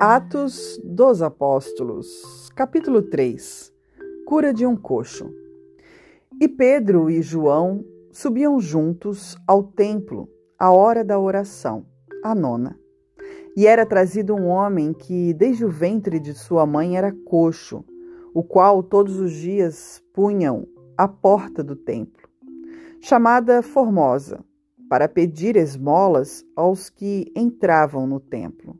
Atos dos Apóstolos, capítulo 3 Cura de um coxo. E Pedro e João subiam juntos ao templo à hora da oração, a nona. E era trazido um homem que, desde o ventre de sua mãe, era coxo, o qual todos os dias punham à porta do templo, chamada Formosa, para pedir esmolas aos que entravam no templo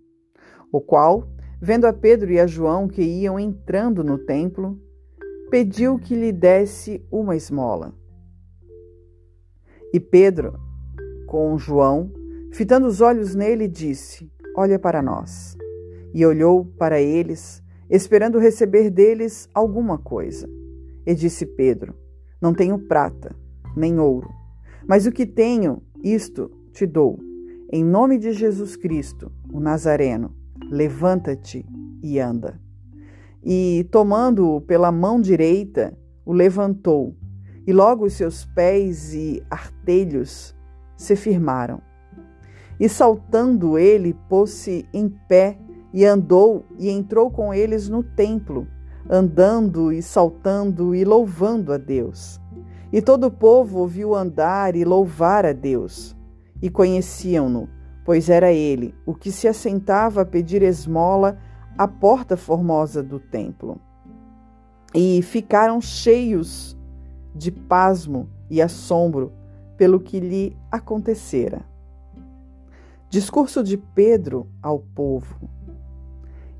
o qual, vendo a Pedro e a João que iam entrando no templo, pediu que lhe desse uma esmola. E Pedro, com João, fitando os olhos nele, disse: Olha para nós. E olhou para eles, esperando receber deles alguma coisa. E disse Pedro: Não tenho prata, nem ouro, mas o que tenho, isto te dou. Em nome de Jesus Cristo, o Nazareno levanta-te e anda. E, tomando-o pela mão direita, o levantou, e logo os seus pés e artelhos se firmaram. E saltando ele, pôs-se em pé e andou e entrou com eles no templo, andando e saltando e louvando a Deus. E todo o povo ouviu andar e louvar a Deus, e conheciam-no pois era ele o que se assentava a pedir esmola à porta formosa do templo. E ficaram cheios de pasmo e assombro pelo que lhe acontecera. Discurso de Pedro ao povo.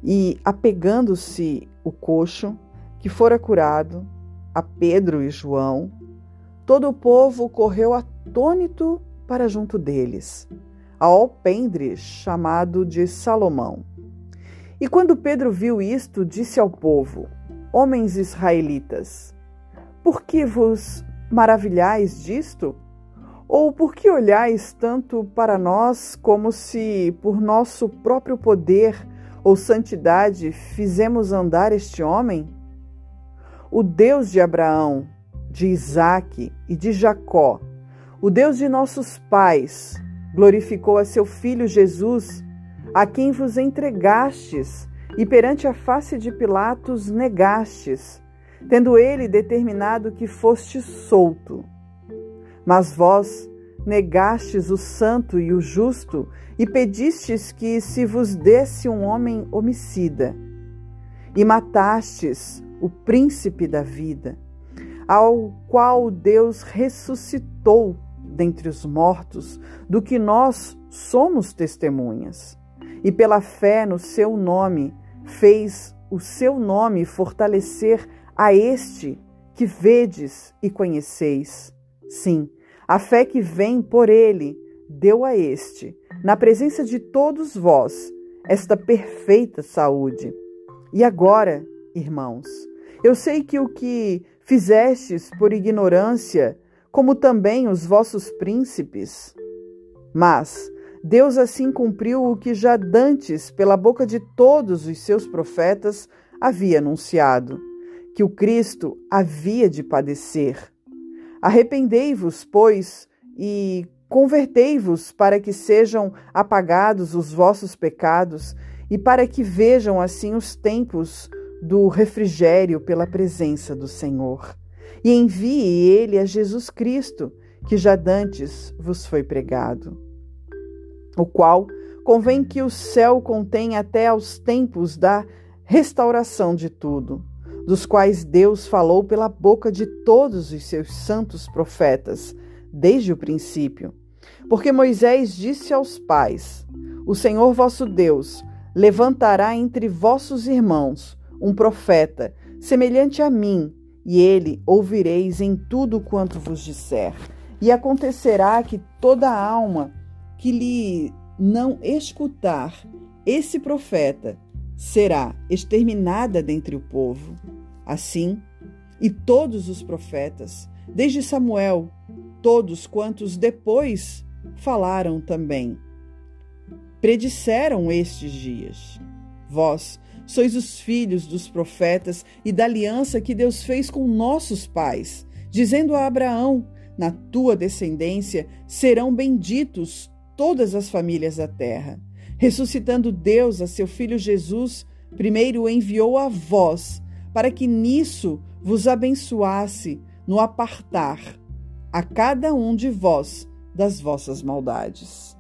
E apegando-se o coxo, que fora curado, a Pedro e João, todo o povo correu atônito para junto deles a alpendre chamado de Salomão. E quando Pedro viu isto, disse ao povo: Homens israelitas, por que vos maravilhais disto? Ou por que olhais tanto para nós como se por nosso próprio poder ou santidade fizemos andar este homem? O Deus de Abraão, de Isaque e de Jacó, o Deus de nossos pais, glorificou a seu Filho Jesus, a quem vos entregastes e perante a face de Pilatos negastes, tendo ele determinado que foste solto. Mas vós negastes o santo e o justo e pedistes que se vos desse um homem homicida. E matastes o príncipe da vida, ao qual Deus ressuscitou dentre os mortos, do que nós somos testemunhas. E pela fé no seu nome, fez o seu nome fortalecer a este que vedes e conheceis. Sim, a fé que vem por ele deu a este, na presença de todos vós, esta perfeita saúde. E agora, irmãos, eu sei que o que fizestes por ignorância, como também os vossos príncipes. Mas Deus assim cumpriu o que já dantes, pela boca de todos os seus profetas, havia anunciado: que o Cristo havia de padecer. Arrependei-vos, pois, e convertei-vos para que sejam apagados os vossos pecados e para que vejam assim os tempos do refrigério pela presença do Senhor e envie ele a Jesus Cristo, que já dantes vos foi pregado, o qual convém que o céu contém até aos tempos da restauração de tudo, dos quais Deus falou pela boca de todos os seus santos profetas, desde o princípio. Porque Moisés disse aos pais: O Senhor vosso Deus levantará entre vossos irmãos um profeta, semelhante a mim, e ele ouvireis em tudo quanto vos disser. E acontecerá que toda alma que lhe não escutar esse profeta será exterminada dentre o povo. Assim, e todos os profetas, desde Samuel, todos quantos depois falaram também, predisseram estes dias. Vós Sois os filhos dos profetas e da aliança que Deus fez com nossos pais, dizendo a Abraão: Na tua descendência serão benditos todas as famílias da terra. Ressuscitando Deus a seu Filho Jesus, primeiro o enviou a vós, para que nisso vos abençoasse no apartar a cada um de vós das vossas maldades.